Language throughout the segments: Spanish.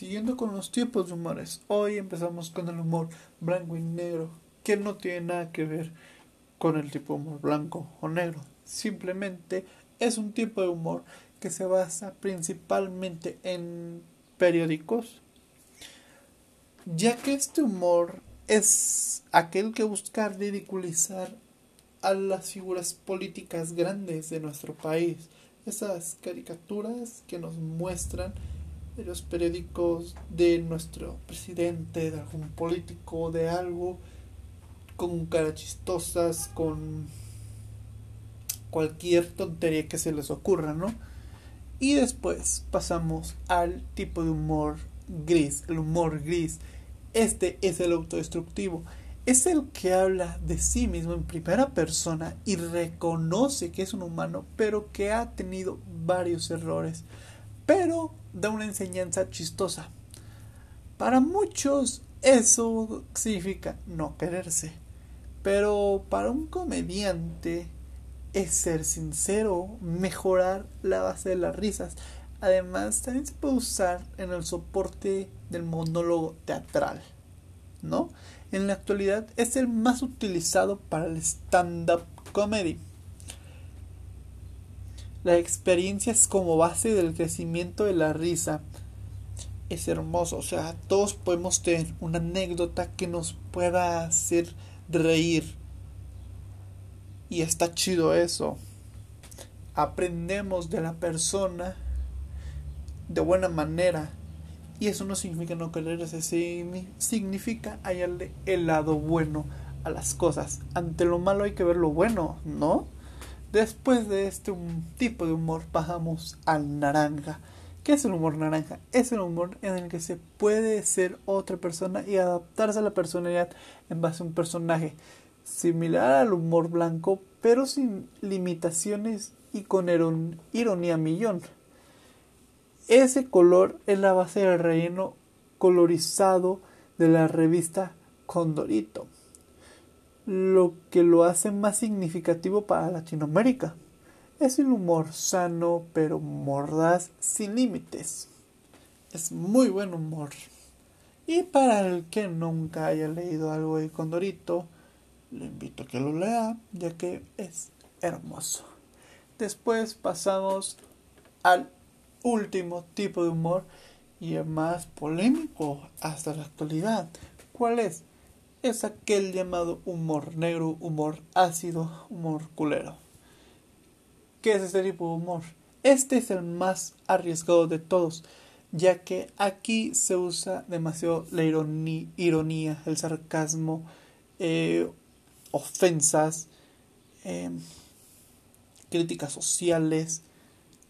siguiendo con los tipos de humores. Hoy empezamos con el humor blanco y negro, que no tiene nada que ver con el tipo de humor blanco o negro. Simplemente es un tipo de humor que se basa principalmente en periódicos, ya que este humor es aquel que busca ridiculizar a las figuras políticas grandes de nuestro país. Esas caricaturas que nos muestran los periódicos de nuestro presidente, de algún político, de algo, con cara chistosas, con cualquier tontería que se les ocurra, ¿no? Y después pasamos al tipo de humor gris, el humor gris. Este es el autodestructivo es el que habla de sí mismo en primera persona y reconoce que es un humano, pero que ha tenido varios errores, pero da una enseñanza chistosa. Para muchos eso significa no quererse, pero para un comediante es ser sincero, mejorar la base de las risas. Además, también se puede usar en el soporte del monólogo teatral, ¿no? en la actualidad es el más utilizado para el stand-up comedy. La experiencia es como base del crecimiento de la risa. Es hermoso, o sea, todos podemos tener una anécdota que nos pueda hacer reír. Y está chido eso. Aprendemos de la persona de buena manera y eso no significa no quererse, significa hallarle el lado bueno a las cosas. Ante lo malo hay que ver lo bueno, ¿no? Después de este tipo de humor pasamos al naranja. ¿Qué es el humor naranja? Es el humor en el que se puede ser otra persona y adaptarse a la personalidad en base a un personaje. Similar al humor blanco, pero sin limitaciones y con ironía millón. Ese color es la base del relleno colorizado de la revista Condorito, lo que lo hace más significativo para Latinoamérica. Es un humor sano pero mordaz sin límites. Es muy buen humor. Y para el que nunca haya leído algo de Condorito, le invito a que lo lea, ya que es hermoso. Después pasamos al último tipo de humor y el más polémico hasta la actualidad. ¿Cuál es? Es aquel llamado humor negro, humor ácido, humor culero. ¿Qué es este tipo de humor? Este es el más arriesgado de todos, ya que aquí se usa demasiado la ironía, el sarcasmo, eh, ofensas, eh, críticas sociales,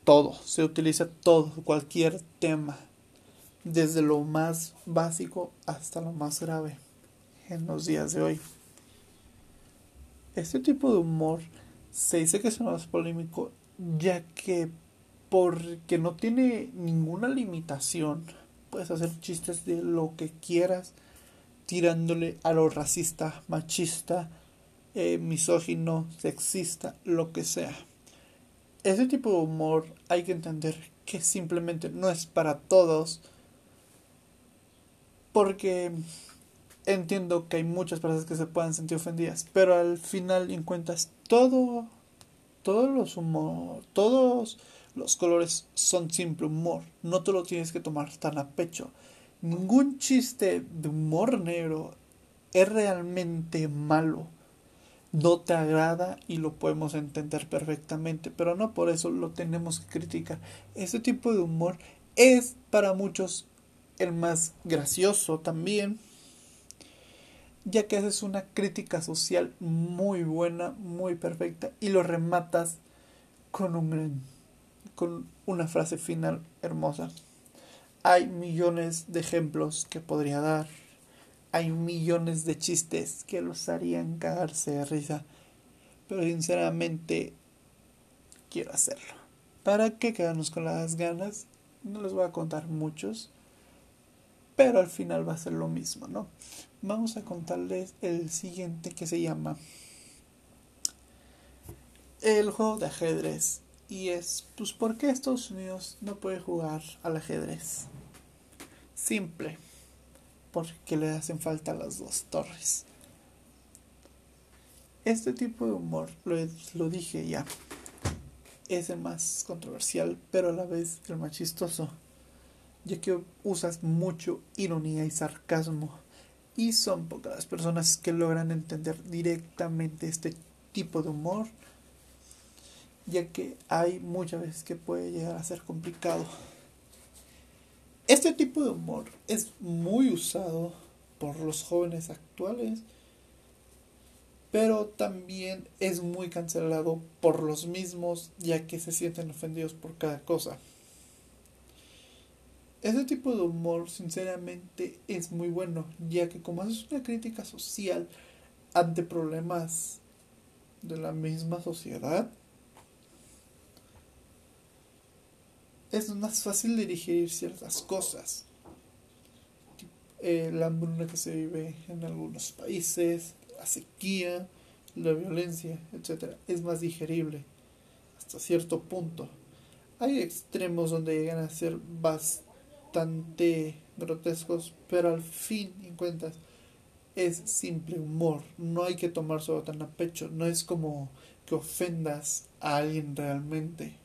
todo, se utiliza todo, cualquier tema, desde lo más básico hasta lo más grave en los días de hoy. Este tipo de humor se dice que es más polémico ya que porque no tiene ninguna limitación, puedes hacer chistes de lo que quieras, tirándole a lo racista, machista, eh, misógino, sexista, lo que sea ese tipo de humor hay que entender que simplemente no es para todos. Porque entiendo que hay muchas personas que se puedan sentir ofendidas. Pero al final encuentras todo. Todos los humor. Todos los colores son simple humor. No te lo tienes que tomar tan a pecho. Ningún chiste de humor negro es realmente malo no te agrada y lo podemos entender perfectamente, pero no por eso lo tenemos que criticar. Este tipo de humor es para muchos el más gracioso también, ya que haces una crítica social muy buena, muy perfecta y lo rematas con un con una frase final hermosa. Hay millones de ejemplos que podría dar hay millones de chistes que los harían cagarse de risa. Pero sinceramente quiero hacerlo. ¿Para qué quedarnos con las ganas? No les voy a contar muchos. Pero al final va a ser lo mismo, ¿no? Vamos a contarles el siguiente que se llama el juego de ajedrez. Y es, pues, ¿por qué Estados Unidos no puede jugar al ajedrez? simple, porque le hacen falta las dos torres. Este tipo de humor, lo, lo dije ya, es el más controversial, pero a la vez el más chistoso, ya que usas mucho ironía y sarcasmo, y son pocas las personas que logran entender directamente este tipo de humor, ya que hay muchas veces que puede llegar a ser complicado. Este tipo de humor es muy usado por los jóvenes actuales pero también es muy cancelado por los mismos ya que se sienten ofendidos por cada cosa. Ese tipo de humor sinceramente es muy bueno ya que como es una crítica social ante problemas de la misma sociedad, es más fácil dirigir ciertas cosas. La hambruna que se vive en algunos países, la sequía, la violencia, etc. Es más digerible hasta cierto punto. Hay extremos donde llegan a ser bastante grotescos, pero al fin y cuentas es simple humor. No hay que tomárselo tan a pecho. No es como que ofendas a alguien realmente.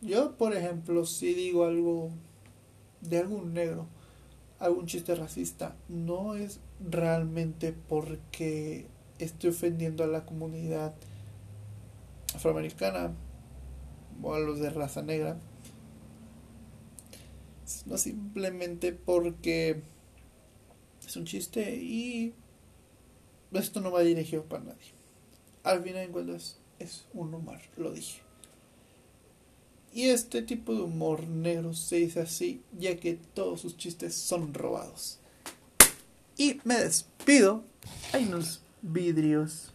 Yo, por ejemplo, si digo algo de algún negro, algún chiste racista, no es realmente porque estoy ofendiendo a la comunidad afroamericana o a los de raza negra, no simplemente porque es un chiste y esto no va dirigido para nadie. Al final de cuentas es un humor, lo dije. Y este tipo de humor negro se dice así, ya que todos sus chistes son robados. Y me despido. Hay unos vidrios.